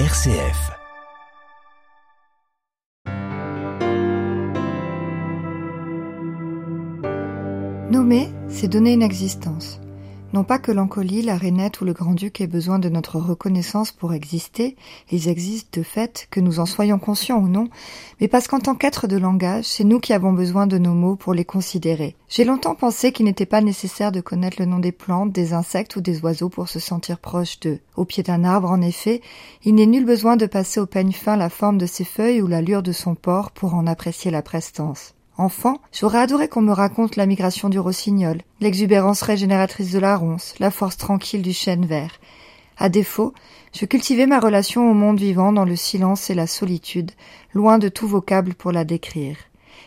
RCF. Nommer, c'est donner une existence. Non pas que l'Ancolie, la Rainette ou le Grand-Duc aient besoin de notre reconnaissance pour exister, ils existent de fait, que nous en soyons conscients ou non, mais parce qu'en tant qu'êtres de langage, c'est nous qui avons besoin de nos mots pour les considérer. J'ai longtemps pensé qu'il n'était pas nécessaire de connaître le nom des plantes, des insectes ou des oiseaux pour se sentir proche d'eux. Au pied d'un arbre, en effet, il n'est nul besoin de passer au peigne fin la forme de ses feuilles ou l'allure de son port pour en apprécier la prestance. Enfant, j'aurais adoré qu'on me raconte la migration du rossignol, l'exubérance régénératrice de la ronce, la force tranquille du chêne vert. À défaut, je cultivais ma relation au monde vivant dans le silence et la solitude, loin de tout vocable pour la décrire.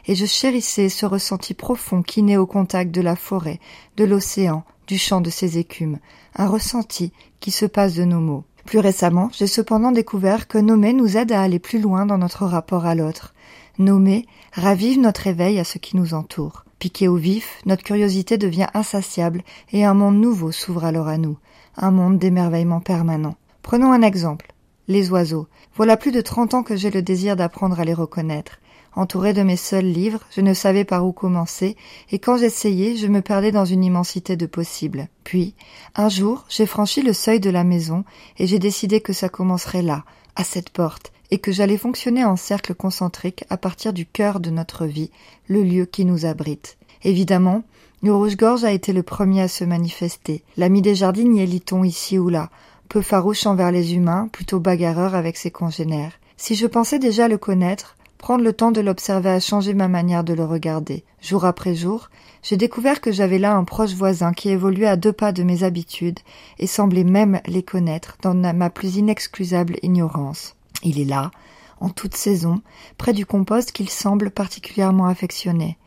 Et je chérissais ce ressenti profond qui naît au contact de la forêt, de l'océan, du chant de ses écumes, un ressenti qui se passe de nos mots. Plus récemment, j'ai cependant découvert que nommer nous aide à aller plus loin dans notre rapport à l'autre. Nommer ravive notre éveil à ce qui nous entoure. Piqué au vif, notre curiosité devient insatiable et un monde nouveau s'ouvre alors à nous, un monde d'émerveillement permanent. Prenons un exemple. Les oiseaux. Voilà plus de trente ans que j'ai le désir d'apprendre à les reconnaître. Entouré de mes seuls livres, je ne savais par où commencer, et quand j'essayais, je me perdais dans une immensité de possibles. Puis, un jour, j'ai franchi le seuil de la maison, et j'ai décidé que ça commencerait là, à cette porte, et que j'allais fonctionner en cercle concentrique à partir du cœur de notre vie, le lieu qui nous abrite. Évidemment, le rouge-gorge a été le premier à se manifester. L'ami des jardiniers, lit-on ici ou là, peu farouche envers les humains, plutôt bagarreur avec ses congénères. Si je pensais déjà le connaître, prendre le temps de l'observer a changé ma manière de le regarder. Jour après jour, j'ai découvert que j'avais là un proche voisin qui évoluait à deux pas de mes habitudes et semblait même les connaître dans ma plus inexcusable ignorance. Il est là, en toute saison, près du compost qu'il semble particulièrement affectionner.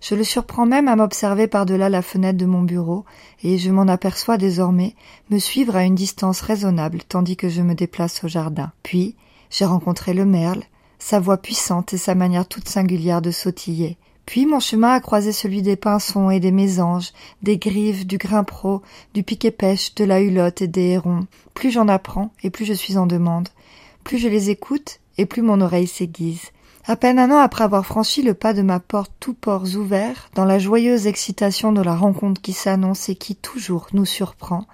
Je le surprends même à m'observer par-delà la fenêtre de mon bureau, et je m'en aperçois désormais me suivre à une distance raisonnable tandis que je me déplace au jardin. Puis, j'ai rencontré le merle, sa voix puissante et sa manière toute singulière de sautiller. Puis mon chemin a croisé celui des pinsons et des mésanges, des grives, du grimpro, du piquet-pêche, de la hulotte et des hérons. Plus j'en apprends, et plus je suis en demande. Plus je les écoute, et plus mon oreille s'aiguise. À peine un an après avoir franchi le pas de ma porte tous ports ouverts, dans la joyeuse excitation de la rencontre qui s'annonce et qui toujours nous surprend,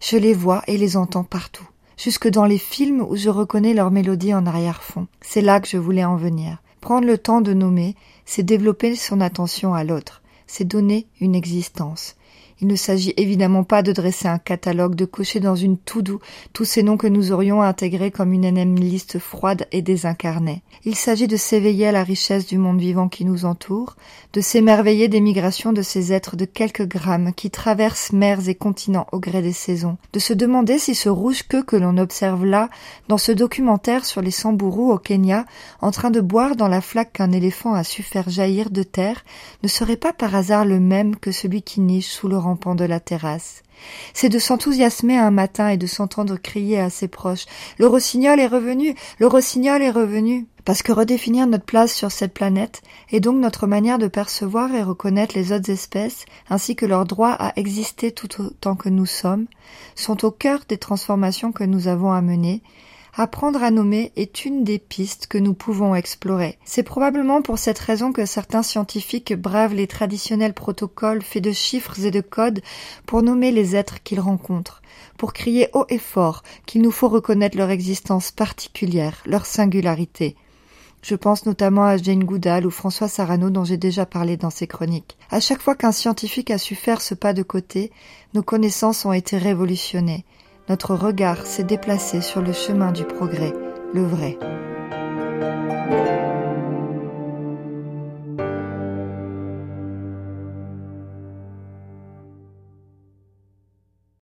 je les vois et les entends partout, jusque dans les films où je reconnais leur mélodie en arrière-fond. C'est là que je voulais en venir. Prendre le temps de nommer, c'est développer son attention à l'autre, c'est donner une existence. Il ne s'agit évidemment pas de dresser un catalogue, de cocher dans une tout doux tous ces noms que nous aurions intégrés comme une énième froide et désincarnée. Il s'agit de s'éveiller à la richesse du monde vivant qui nous entoure, de s'émerveiller des migrations de ces êtres de quelques grammes qui traversent mers et continents au gré des saisons, de se demander si ce rouge-queue que l'on observe là, dans ce documentaire sur les sambourous au Kenya, en train de boire dans la flaque qu'un éléphant a su faire jaillir de terre, ne serait pas par hasard le même que celui qui niche sous le de la terrasse. C'est de s'enthousiasmer un matin et de s'entendre crier à ses proches. Le rossignol est revenu Le rossignol est revenu. Parce que redéfinir notre place sur cette planète, et donc notre manière de percevoir et reconnaître les autres espèces, ainsi que leur droit à exister tout autant que nous sommes, sont au cœur des transformations que nous avons à mener, Apprendre à nommer est une des pistes que nous pouvons explorer. C'est probablement pour cette raison que certains scientifiques bravent les traditionnels protocoles faits de chiffres et de codes pour nommer les êtres qu'ils rencontrent, pour crier haut et fort qu'il nous faut reconnaître leur existence particulière, leur singularité. Je pense notamment à Jane Goodall ou François Sarano dont j'ai déjà parlé dans ces chroniques. À chaque fois qu'un scientifique a su faire ce pas de côté, nos connaissances ont été révolutionnées notre regard s'est déplacé sur le chemin du progrès, le vrai.